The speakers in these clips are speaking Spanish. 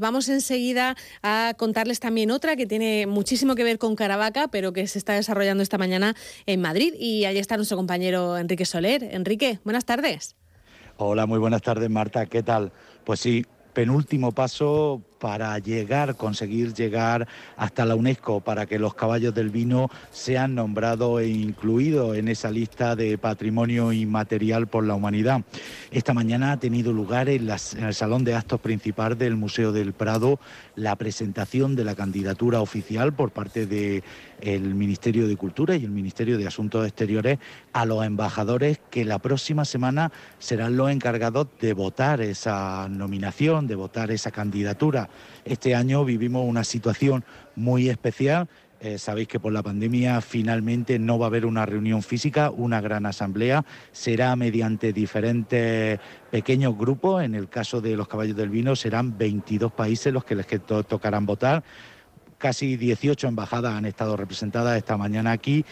Vamos enseguida a contarles también otra que tiene muchísimo que ver con Caravaca, pero que se está desarrollando esta mañana en Madrid. Y allí está nuestro compañero Enrique Soler. Enrique, buenas tardes. Hola, muy buenas tardes, Marta. ¿Qué tal? Pues sí, penúltimo paso para llegar, conseguir llegar hasta la UNESCO, para que los caballos del vino sean nombrados e incluidos en esa lista de patrimonio inmaterial por la humanidad. Esta mañana ha tenido lugar en, el Salón de Actos Principal del Museo del Prado la presentación de la candidatura oficial por parte del Ministerio de Cultura y el Ministerio de Asuntos Exteriores a los embajadores que la próxima semana serán los encargados de votar esa nominación, de votar esa candidatura. Este año vivimos una situación muy especial. Eh, sabéis que por la pandemia finalmente no va a haber una reunión física, una gran asamblea. Será mediante diferentes pequeños grupos. En el caso de los caballos del vino serán 22 países los que les tocarán votar. Casi 18 embajadas han estado representadas esta mañana aquí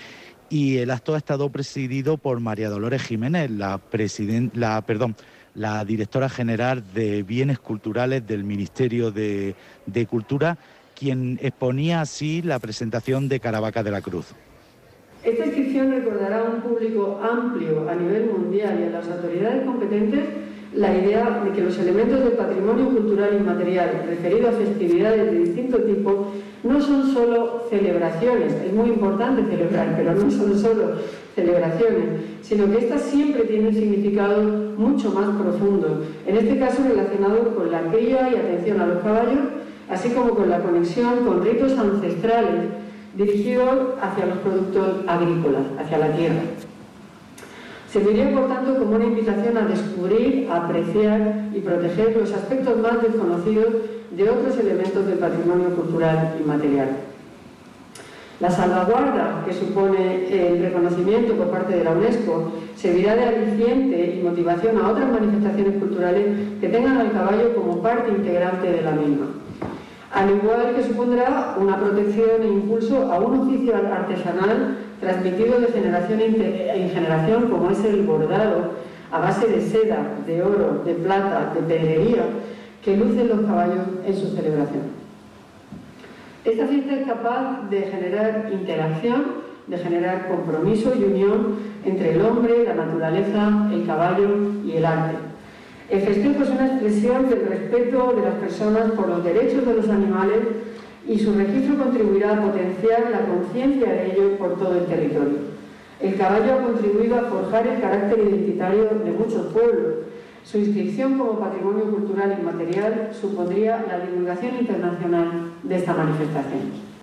y el acto ha estado presidido por María Dolores Jiménez, la, la perdón, la directora general de Bienes Culturales del Ministerio de, Cultura, quien exponía así la presentación de Caravaca de la Cruz. Esta inscripción recordará a un público amplio a nivel mundial y a las autoridades competentes la idea de que los elementos del patrimonio cultural inmaterial referido a festividades de distinto tipo no son solo celebraciones, es muy importante celebrar, pero no son solo celebraciones, sino que estas siempre tienen un significado mucho más profundo, en este caso relacionado con la cría y atención a los caballos, así como con la conexión con ritos ancestrales dirigidos hacia los productos agrícolas, hacia la tierra. Serviría, por tanto, como una invitación a descubrir, apreciar y proteger los aspectos más desconocidos de otros elementos del patrimonio cultural y material. La salvaguarda que supone el reconocimiento por parte de la UNESCO servirá de aliciente y motivación a otras manifestaciones culturales que tengan al caballo como parte integrante de la misma. Al igual que supondrá una protección e impulso a un oficio artesanal transmitido de generación en generación, como es el bordado, a base de seda, de oro, de plata, de pedrería, que lucen los caballos en su celebración. Esta fiesta es capaz de generar interacción, de generar compromiso y unión entre el hombre, la naturaleza, el caballo y el arte. El festejo es una expresión del respeto de las personas por los derechos de los animales y su registro contribuirá a potenciar la conciencia de ellos por todo el territorio. El caballo ha contribuido a forjar el carácter identitario de muchos pueblos. Su inscripción como patrimonio cultural inmaterial supondría la divulgación internacional de esta manifestación.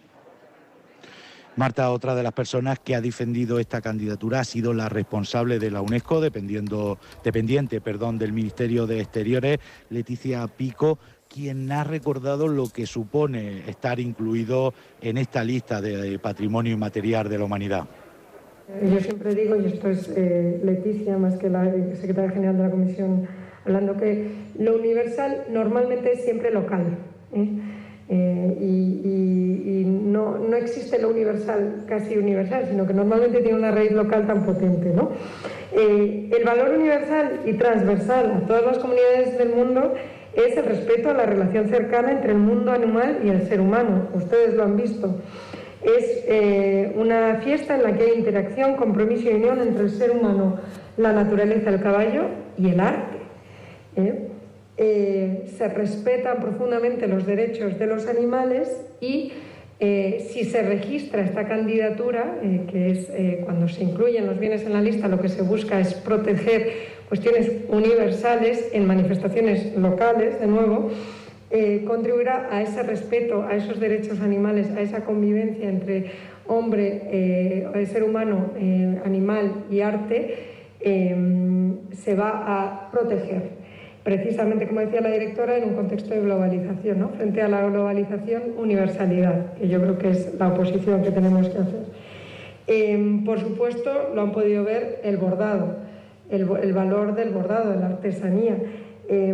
Marta, otra de las personas que ha defendido esta candidatura ha sido la responsable de la UNESCO, dependiente perdón, del Ministerio de Exteriores, Leticia Pico, quien ha recordado lo que supone estar incluido en esta lista de patrimonio inmaterial de la humanidad. Yo siempre digo, y esto es eh, Leticia más que la secretaria general de la Comisión, hablando que lo universal normalmente es siempre local. ¿eh? Eh, y, no, no, existe lo universal casi universal, sino que normalmente tiene una raíz local tan potente. ¿no? el valor universal y transversal a todas las comunidades del mundo es el respeto a la relación cercana entre el mundo animal y el ser humano. Ustedes lo han visto. Es eh, una fiesta en la que hay interacción, compromiso y unión entre el ser humano, la naturaleza, el caballo y el arte. ¿eh? Eh, se respetan profundamente los derechos de los animales y si se registra esta candidatura, que es cuando se incluyen los bienes en la lista, lo que se busca es proteger cuestiones universales en manifestaciones locales, de nuevo, eh, contribuirá a ese respeto, a esos derechos animales, a esa convivencia entre hombre, eh, ser humano, eh, animal y arte, se va a proteger. Precisamente, como decía la directora, en un contexto de globalización, ¿no? frente a la globalización, universalidad, que yo creo que es la oposición que tenemos que hacer. por supuesto, lo han podido ver el bordado, el, valor del bordado, de la artesanía que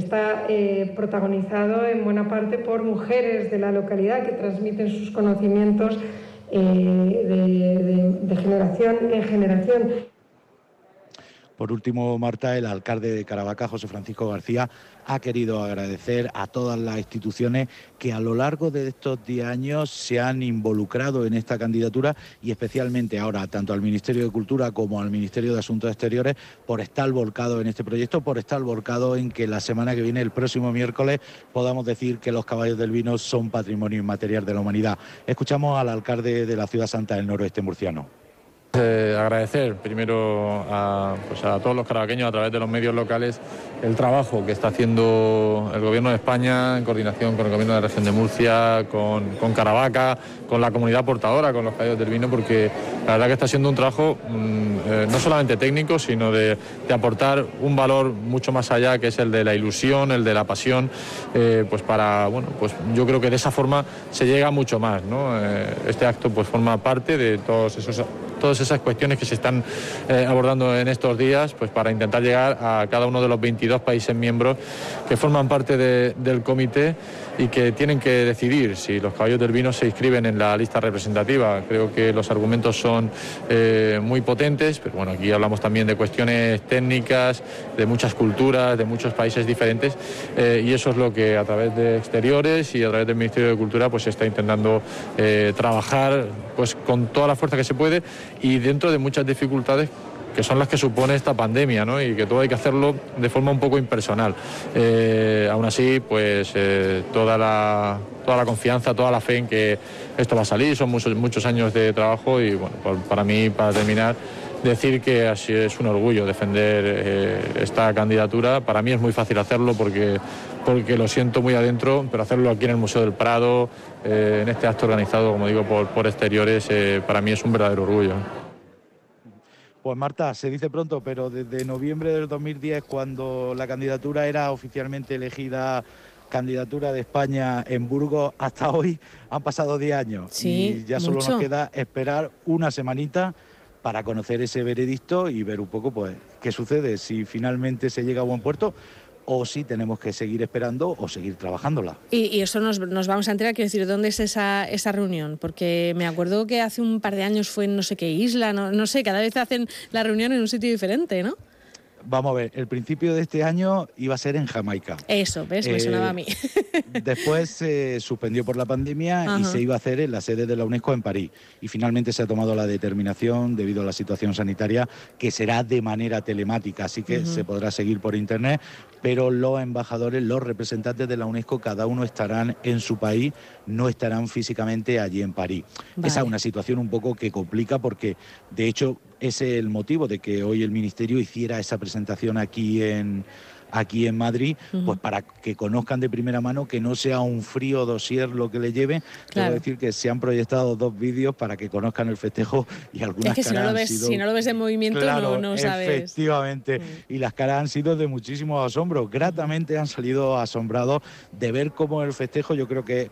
está eh, protagonizado en buena parte por mujeres de la localidad que transmiten sus conocimientos eh, de, generación en generación. Por último, Marta, el alcalde de Caravaca, José Francisco García, ha querido agradecer a todas las instituciones que a lo largo de estos 10 años se han involucrado en esta candidatura y especialmente ahora tanto al Ministerio de Cultura como al Ministerio de Asuntos Exteriores por estar volcado en este proyecto, por estar volcado en que la semana que viene, el próximo miércoles, podamos decir que los caballos del vino son patrimonio inmaterial de la humanidad. Escuchamos al alcalde de la Ciudad Santa del Noroeste murciano. Eh, agradecer primero pues a, todos los carabaqueños a través de los medios locales el trabajo que está haciendo el Gobierno de España en coordinación con el Gobierno de la región de Murcia, con, Caravaca, con la comunidad portadora, con los caballos del vino, porque la verdad que está siendo un trabajo mm, eh, no solamente técnico, sino de, aportar un valor mucho más allá, que es el de la ilusión, el de la pasión, eh, pues para, bueno, pues yo creo que de esa forma se llega mucho más, este acto pues forma parte de todos esos todas esas cuestiones que se están eh, abordando en estos días, pues para intentar llegar a cada uno de los 22 países miembros que forman parte del comité y que tienen que decidir si los caballos del vino se inscriben en la lista representativa. Creo que los argumentos son eh, muy potentes, pero bueno, aquí hablamos también de cuestiones técnicas, de muchas culturas, de muchos países diferentes, eh, y eso es lo que a través de exteriores y a través del Ministerio de Cultura pues se está intentando trabajar pues con toda la fuerza que se puede y dentro de muchas dificultades que son las que supone esta pandemia, ¿no? Y que todo hay que hacerlo de forma un poco impersonal. Eh, aún así, pues eh, toda, la, toda la confianza, toda la fe en que esto va a salir, son muchos, muchos años de trabajo y bueno, para mí, para terminar, decir que así es un orgullo defender eh, esta candidatura. Para mí es muy fácil hacerlo porque, porque lo siento muy adentro, pero hacerlo aquí en el Museo del Prado, en este acto organizado, como digo, por, por exteriores, para mí es un verdadero orgullo. Pues Marta, se dice pronto, pero desde noviembre del 2010, cuando la candidatura era oficialmente elegida candidatura de España en Burgos, hasta hoy han pasado 10 años. y ya solo nos queda esperar una semanita para conocer ese veredicto y ver un poco pues qué sucede, si finalmente se llega a buen puerto o si tenemos que seguir esperando o seguir trabajándola. Y, eso nos, vamos a enterar, quiero decir, ¿dónde es esa, esa reunión? Porque me acuerdo que hace un par de años fue en no sé qué isla, no sé, cada vez hacen la reunión en un sitio diferente, ¿no? Vamos a ver, el principio de este año iba a ser en Jamaica. Eso, ¿ves? Me sonaba a mí. después se suspendió por la pandemia y se iba a hacer en la sede de la UNESCO en París. Y finalmente se ha tomado la determinación, debido a la situación sanitaria, que será de manera telemática, así que se podrá seguir por Internet, pero los embajadores, los representantes de la UNESCO, cada uno estarán en su país, no estarán físicamente allí en París. Esa es una situación un poco que complica porque, de hecho, es el motivo de que hoy el Ministerio hiciera esa presentación aquí en, aquí en Madrid, pues para que conozcan de primera mano que no sea un frío dossier lo que le lleve. Quiero decir que se han proyectado dos vídeos para que conozcan el festejo y algunas es que si no, lo ves, si no lo ves en movimiento no, no, sabes. Efectivamente, mm. y las caras han sido de muchísimo asombro. Gratamente han salido asombrados de ver cómo el festejo, yo creo que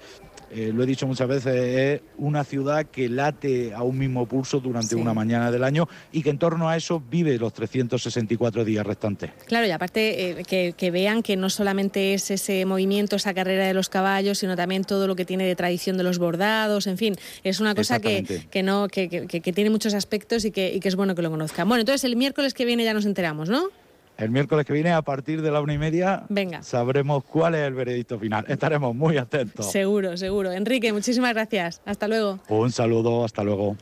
eh, lo he dicho muchas veces, es una ciudad que late a un mismo pulso durante una mañana del año y que en torno a eso vive los 364 días restantes. Claro, y aparte eh, que, vean que no solamente es ese movimiento, esa carrera de los caballos, sino también todo lo que tiene de tradición de los bordados, en fin, es una cosa que, no, que, tiene muchos aspectos y que, y que es bueno que lo conozcan. Bueno, entonces el miércoles que viene ya nos enteramos, ¿no? El miércoles que viene, a partir de la una y media, Venga. sabremos cuál es el veredicto final. Estaremos muy atentos. Seguro, seguro. Enrique, muchísimas gracias. Hasta luego. Un saludo, hasta luego.